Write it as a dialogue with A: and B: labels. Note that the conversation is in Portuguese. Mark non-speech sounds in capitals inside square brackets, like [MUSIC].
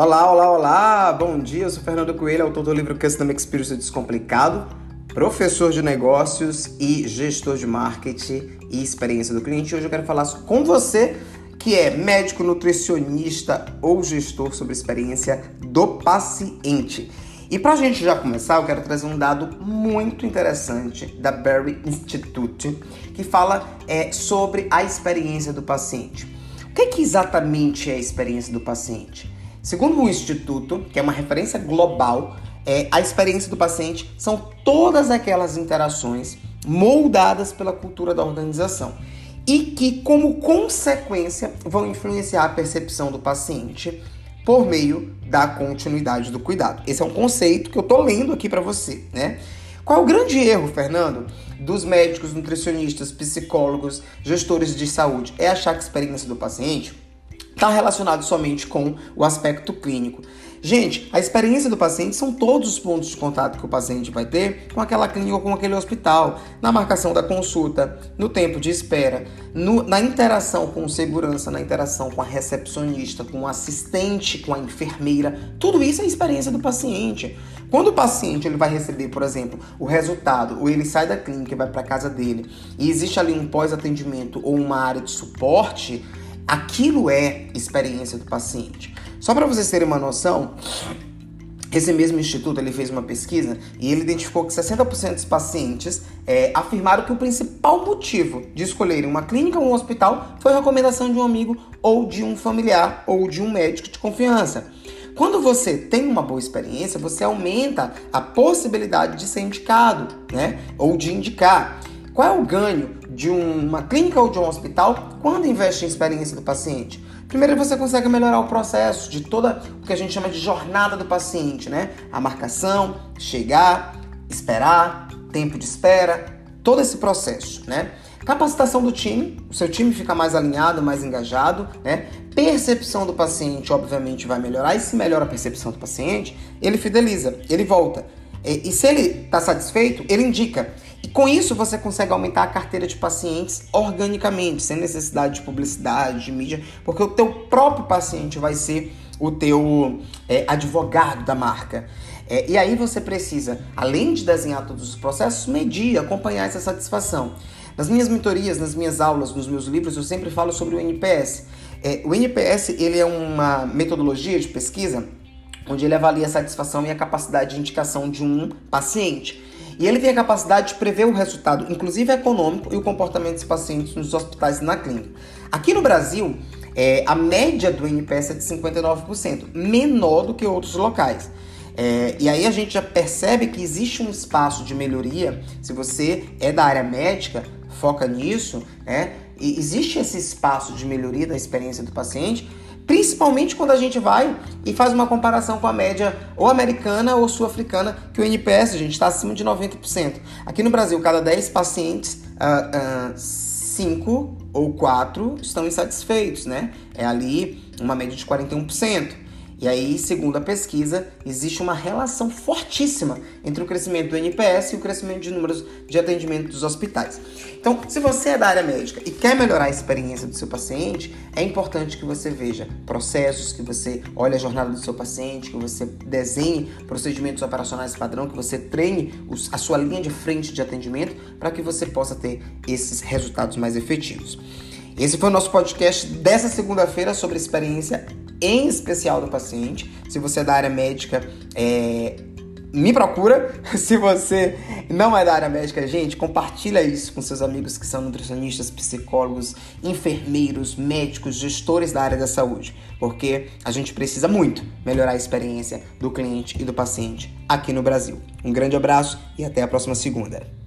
A: Olá, olá, olá! Bom dia, eu sou Fernando Coelho, autor do livro Customer Experience Descomplicado, professor de negócios e gestor de marketing e experiência do cliente. Hoje eu quero falar com você que é médico, nutricionista ou gestor sobre experiência do paciente. E para a gente já começar, eu quero trazer um dado muito interessante da Berry Institute que fala é, sobre a experiência do paciente. O que, é que exatamente é a experiência do paciente? Segundo o Instituto, que é uma referência global, é, a experiência do paciente são todas aquelas interações moldadas pela cultura da organização e que, como consequência, vão influenciar a percepção do paciente por meio da continuidade do cuidado. Esse é um conceito que eu tô lendo aqui para você, né? Qual é o grande erro, Fernando, dos médicos, nutricionistas, psicólogos, gestores de saúde? É achar que a experiência do paciente está relacionado somente com o aspecto clínico. Gente, a experiência do paciente são todos os pontos de contato que o paciente vai ter com aquela clínica ou com aquele hospital, na marcação da consulta, no tempo de espera, no, na interação com segurança, na interação com a recepcionista, com o assistente, com a enfermeira. Tudo isso é a experiência do paciente. Quando o paciente ele vai receber, por exemplo, o resultado, ou ele sai da clínica e vai para casa dele, e existe ali um pós-atendimento ou uma área de suporte, aquilo é experiência do paciente. Só para vocês terem uma noção, esse mesmo instituto ele fez uma pesquisa e ele identificou que 60% dos pacientes é, afirmaram que o principal motivo de escolherem uma clínica ou um hospital foi a recomendação de um amigo ou de um familiar ou de um médico de confiança. Quando você tem uma boa experiência, você aumenta a possibilidade de ser indicado, né? Ou de indicar. Qual é o ganho de uma clínica ou de um hospital quando investe em experiência do paciente? Primeiro você consegue melhorar o processo de toda o que a gente chama de jornada do paciente, né? A marcação, chegar, esperar, tempo de espera, todo esse processo, né? Capacitação do time, o seu time fica mais alinhado, mais engajado, né? Percepção do paciente, obviamente, vai melhorar. E se melhora a percepção do paciente, ele fideliza, ele volta. E, e se ele está satisfeito, ele indica. E com isso você consegue aumentar a carteira de pacientes organicamente, sem necessidade de publicidade, de mídia, porque o teu próprio paciente vai ser o teu é, advogado da marca. É, e aí você precisa, além de desenhar todos os processos, medir, acompanhar essa satisfação. Nas minhas mentorias, nas minhas aulas, nos meus livros, eu sempre falo sobre o NPS. É, o NPS ele é uma metodologia de pesquisa onde ele avalia a satisfação e a capacidade de indicação de um paciente. E ele tem a capacidade de prever o resultado, inclusive econômico, e o comportamento dos pacientes nos hospitais e na clínica. Aqui no Brasil, é, a média do NPS é de 59%, menor do que outros locais. É, e aí a gente já percebe que existe um espaço de melhoria. Se você é da área médica, foca nisso, né? E existe esse espaço de melhoria da experiência do paciente principalmente quando a gente vai e faz uma comparação com a média ou americana ou sul-africana, que o NPS, a gente, está acima de 90%. Aqui no Brasil, cada 10 pacientes, 5 uh, uh, ou 4 estão insatisfeitos, né? É ali uma média de 41%. E aí, segundo a pesquisa, existe uma relação fortíssima entre o crescimento do NPS e o crescimento de números de atendimento dos hospitais. Então, se você é da área médica e quer melhorar a experiência do seu paciente, é importante que você veja processos, que você olhe a jornada do seu paciente, que você desenhe procedimentos operacionais padrão, que você treine a sua linha de frente de atendimento para que você possa ter esses resultados mais efetivos. Esse foi o nosso podcast dessa segunda-feira sobre experiência em especial do paciente. Se você é da área médica, é, me procura. [LAUGHS] Se você não é da área médica, gente, compartilha isso com seus amigos que são nutricionistas, psicólogos, enfermeiros, médicos, gestores da área da saúde, porque a gente precisa muito melhorar a experiência do cliente e do paciente aqui no Brasil. Um grande abraço e até a próxima segunda.